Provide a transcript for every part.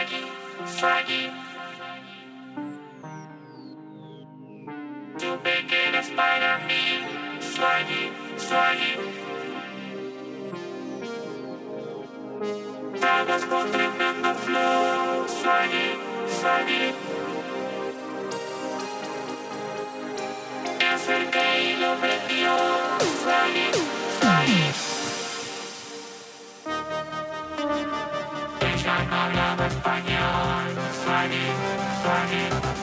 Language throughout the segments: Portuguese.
Swag, swag. Tu pequenas para mim, Swag, swag. Todas com tremendo flow, Swag, swag. понять, звони, звони.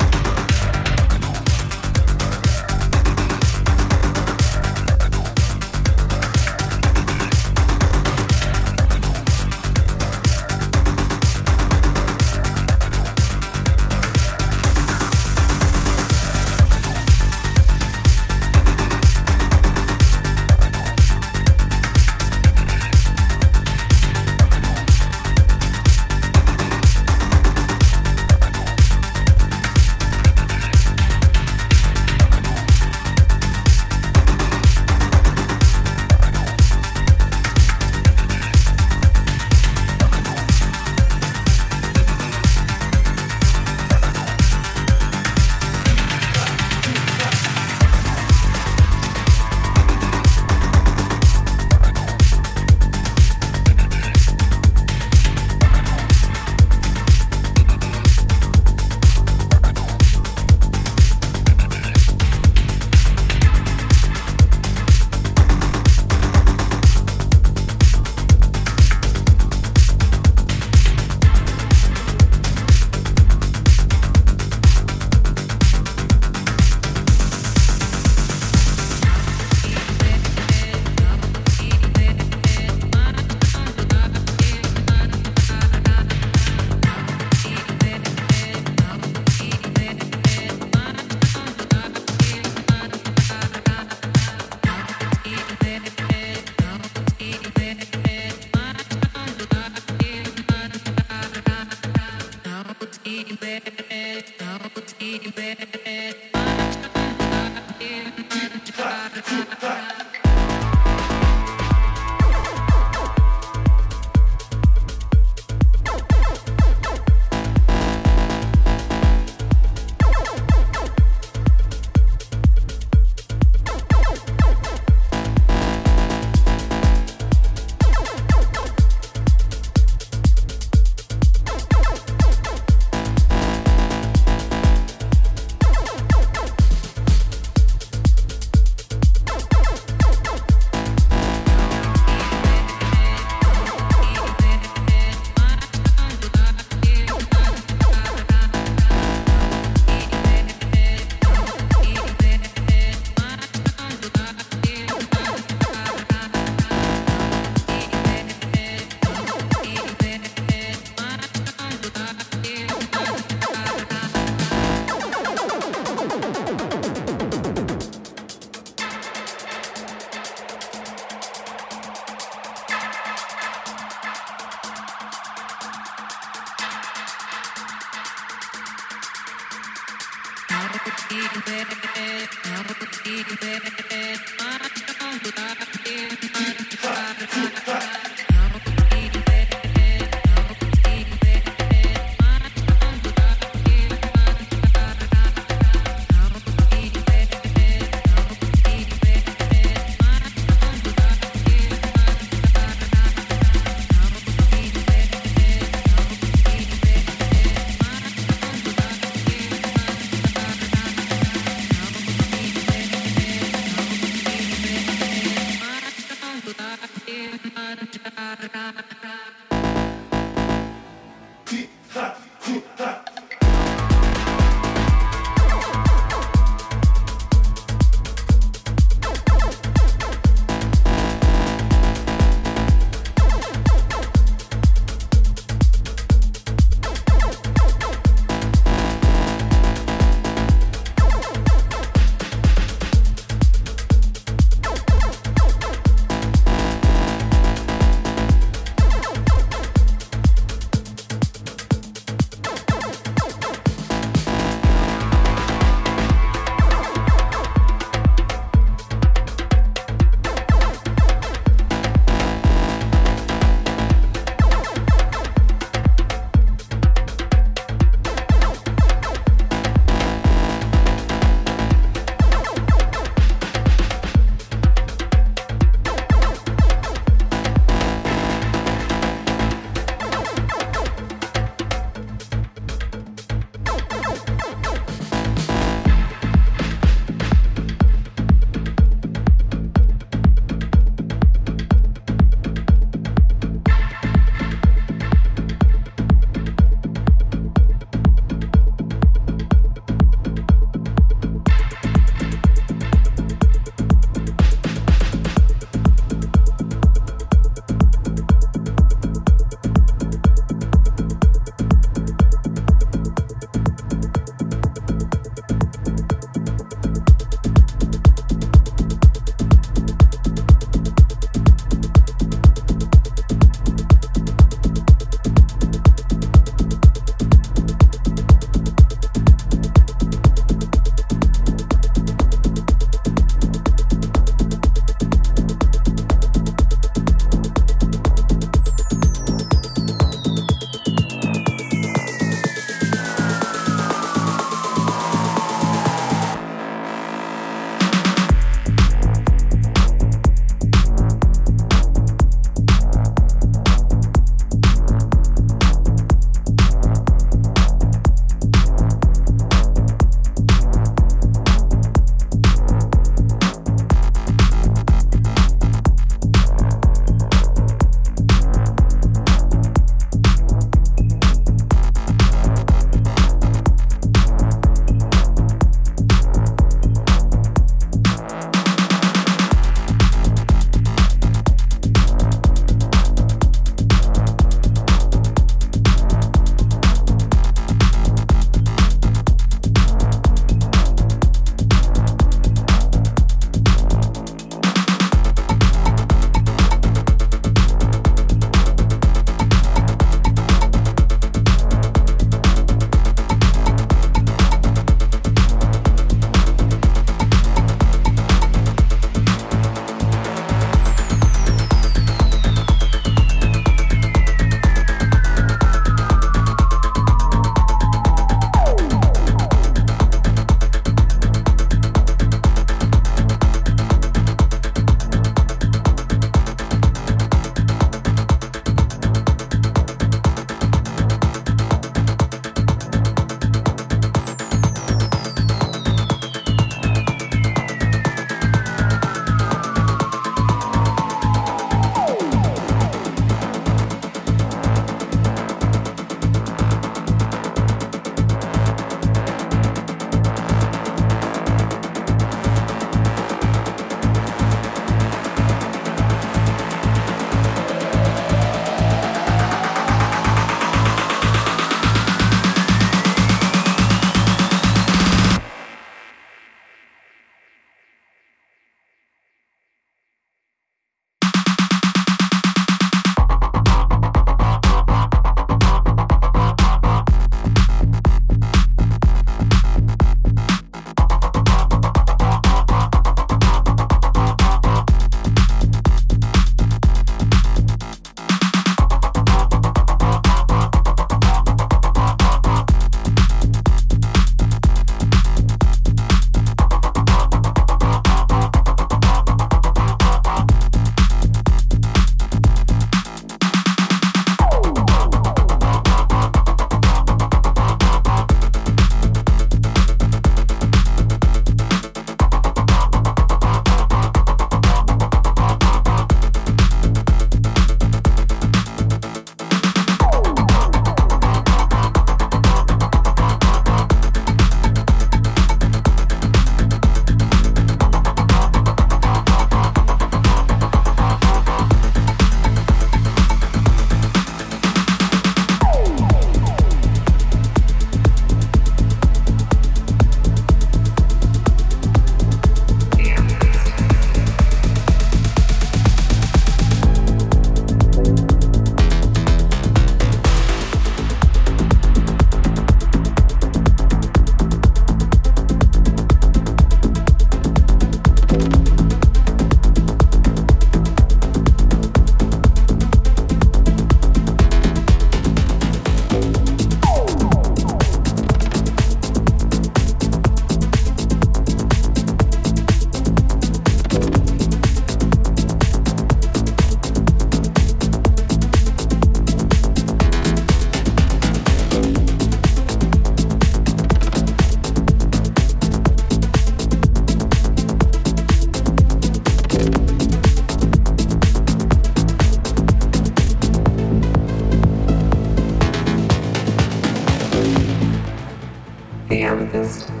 therapist.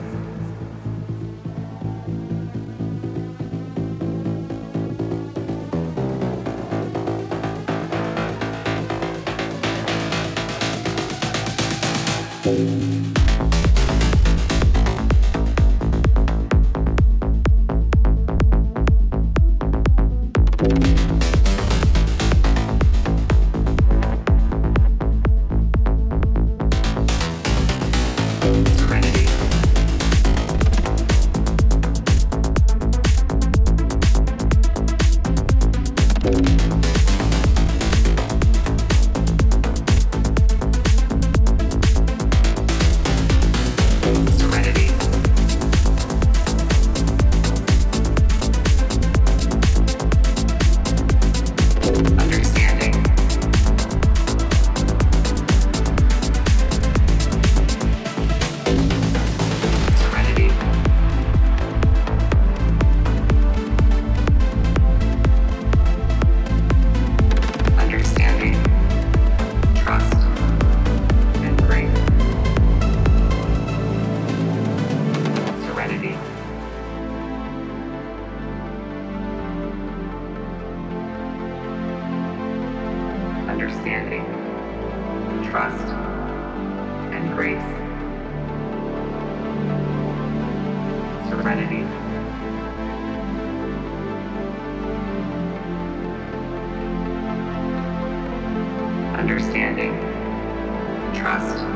Trust.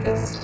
this.